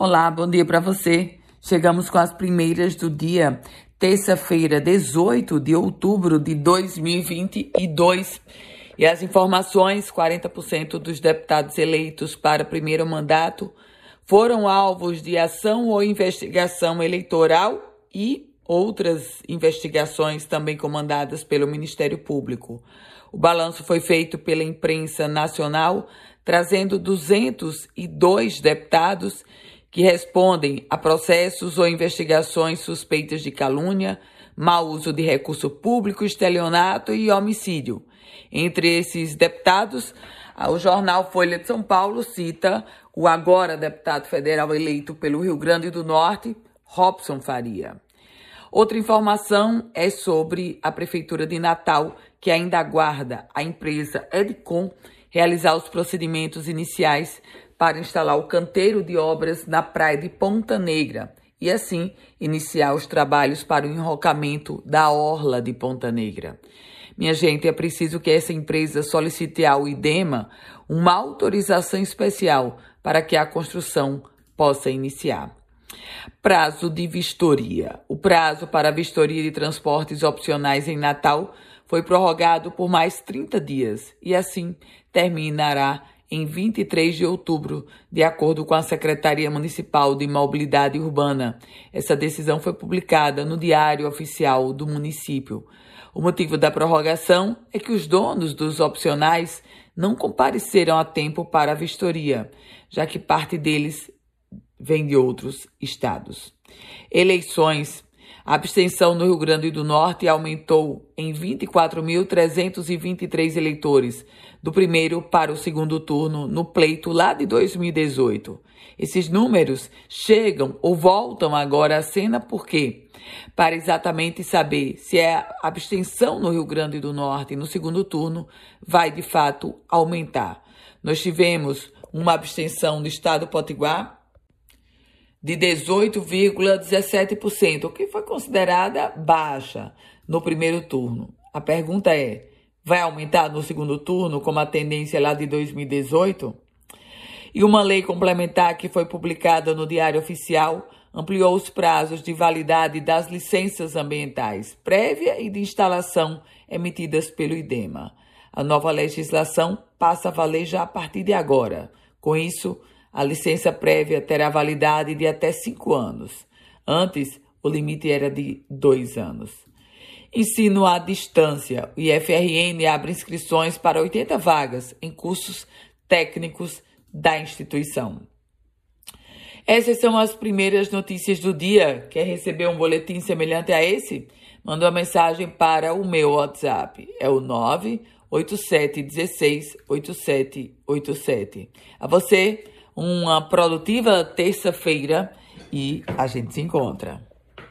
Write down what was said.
Olá, bom dia para você. Chegamos com as primeiras do dia, terça-feira, 18 de outubro de 2022. E as informações: 40% dos deputados eleitos para primeiro mandato foram alvos de ação ou investigação eleitoral e outras investigações também comandadas pelo Ministério Público. O balanço foi feito pela imprensa nacional, trazendo 202 deputados que respondem a processos ou investigações suspeitas de calúnia, mau uso de recurso público, estelionato e homicídio. Entre esses deputados, o jornal Folha de São Paulo cita o agora deputado federal eleito pelo Rio Grande do Norte, Robson Faria. Outra informação é sobre a Prefeitura de Natal, que ainda aguarda a empresa Edcom realizar os procedimentos iniciais para instalar o canteiro de obras na praia de Ponta Negra e, assim, iniciar os trabalhos para o enrocamento da orla de Ponta Negra. Minha gente, é preciso que essa empresa solicite ao IDEMA uma autorização especial para que a construção possa iniciar. Prazo de vistoria. O prazo para a vistoria de transportes opcionais em Natal foi prorrogado por mais 30 dias e, assim, terminará em 23 de outubro, de acordo com a Secretaria Municipal de Mobilidade Urbana. Essa decisão foi publicada no Diário Oficial do município. O motivo da prorrogação é que os donos dos opcionais não compareceram a tempo para a vistoria, já que parte deles vem de outros estados. Eleições. A abstenção no Rio Grande do Norte aumentou em 24.323 eleitores, do primeiro para o segundo turno no pleito lá de 2018. Esses números chegam ou voltam agora à cena porque, para exatamente saber se é a abstenção no Rio Grande do Norte no segundo turno vai de fato aumentar. Nós tivemos uma abstenção no estado do Potiguar de 18,17%, o que foi considerada baixa no primeiro turno. A pergunta é: vai aumentar no segundo turno, como a tendência lá de 2018? E uma lei complementar que foi publicada no Diário Oficial ampliou os prazos de validade das licenças ambientais prévia e de instalação emitidas pelo IDEMA. A nova legislação passa a valer já a partir de agora. Com isso, a licença prévia terá validade de até cinco anos. Antes, o limite era de dois anos. Ensino à distância. O IFRN abre inscrições para 80 vagas em cursos técnicos da instituição. Essas são as primeiras notícias do dia. Quer receber um boletim semelhante a esse? Manda uma mensagem para o meu WhatsApp. É o 98716 8787. A você, uma produtiva terça-feira e a gente se encontra.